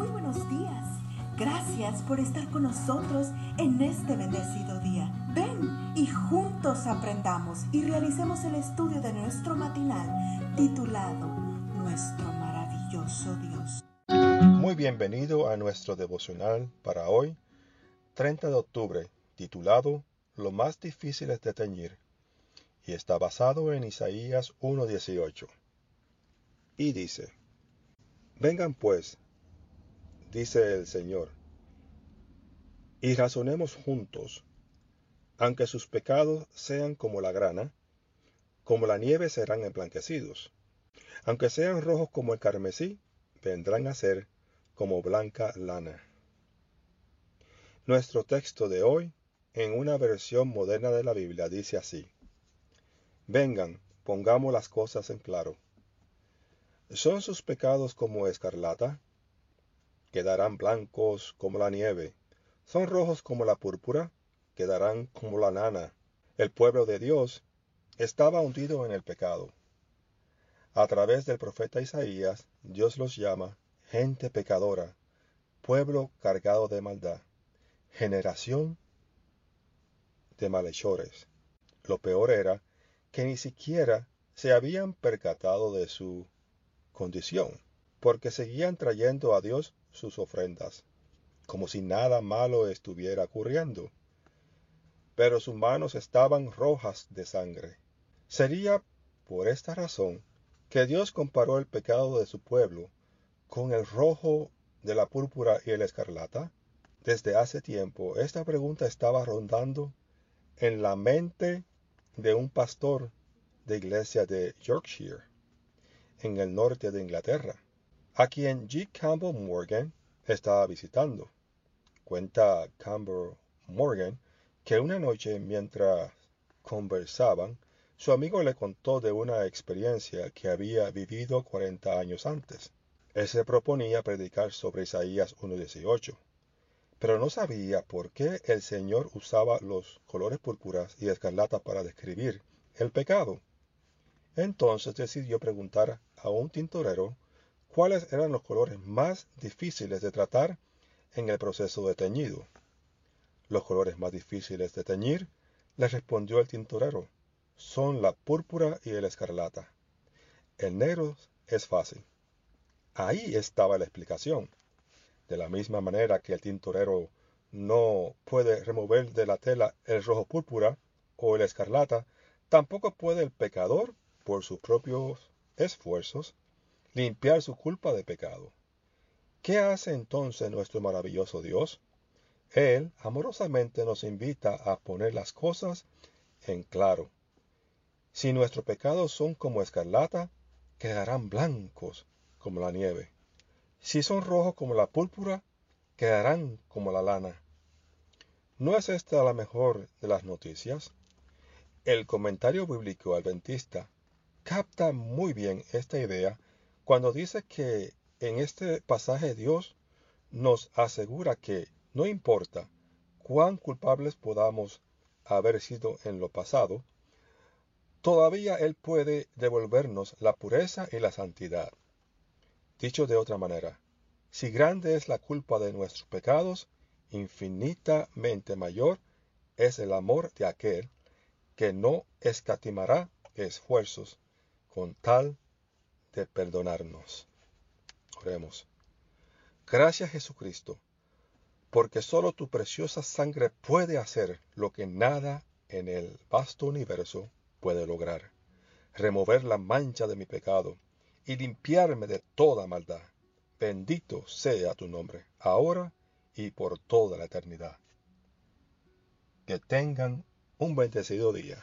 Muy buenos días. Gracias por estar con nosotros en este bendecido día. Ven y juntos aprendamos y realicemos el estudio de nuestro matinal titulado Nuestro maravilloso Dios. Muy bienvenido a nuestro devocional para hoy, 30 de octubre, titulado Lo más difícil es de teñir, y está basado en Isaías 1.18. Y dice, Vengan pues, dice el Señor, y razonemos juntos, aunque sus pecados sean como la grana, como la nieve serán emblanquecidos, aunque sean rojos como el carmesí, vendrán a ser como blanca lana. Nuestro texto de hoy, en una versión moderna de la Biblia, dice así, Vengan, pongamos las cosas en claro. ¿Son sus pecados como escarlata? Quedarán blancos como la nieve. ¿Son rojos como la púrpura? Quedarán como la nana. El pueblo de Dios estaba hundido en el pecado. A través del profeta Isaías, Dios los llama gente pecadora, pueblo cargado de maldad, generación de malhechores. Lo peor era que ni siquiera se habían percatado de su condición, porque seguían trayendo a Dios sus ofrendas, como si nada malo estuviera ocurriendo. Pero sus manos estaban rojas de sangre. Sería por esta razón que Dios comparó el pecado de su pueblo con el rojo de la púrpura y el escarlata. Desde hace tiempo esta pregunta estaba rondando en la mente de un pastor de iglesia de Yorkshire en el norte de Inglaterra, a quien G. Campbell Morgan estaba visitando. Cuenta Campbell Morgan que una noche mientras conversaban, su amigo le contó de una experiencia que había vivido 40 años antes. Él se proponía predicar sobre Isaías 1.18, pero no sabía por qué el Señor usaba los colores púrpuras y escarlata para describir el pecado. Entonces decidió preguntar a un tintorero cuáles eran los colores más difíciles de tratar en el proceso de teñido. Los colores más difíciles de teñir, le respondió el tintorero, son la púrpura y el escarlata. El negro es fácil. Ahí estaba la explicación. De la misma manera que el tintorero no puede remover de la tela el rojo púrpura o el escarlata, tampoco puede el pecador por sus propios esfuerzos, limpiar su culpa de pecado. ¿Qué hace entonces nuestro maravilloso Dios? Él amorosamente nos invita a poner las cosas en claro. Si nuestros pecados son como escarlata, quedarán blancos como la nieve. Si son rojos como la púrpura, quedarán como la lana. ¿No es esta la mejor de las noticias? El comentario bíblico adventista capta muy bien esta idea cuando dice que en este pasaje Dios nos asegura que no importa cuán culpables podamos haber sido en lo pasado, todavía Él puede devolvernos la pureza y la santidad. Dicho de otra manera, si grande es la culpa de nuestros pecados, infinitamente mayor es el amor de aquel que no escatimará esfuerzos con tal de perdonarnos. Oremos. Gracias Jesucristo, porque solo tu preciosa sangre puede hacer lo que nada en el vasto universo puede lograr, remover la mancha de mi pecado y limpiarme de toda maldad. Bendito sea tu nombre, ahora y por toda la eternidad. Que tengan un bendecido día.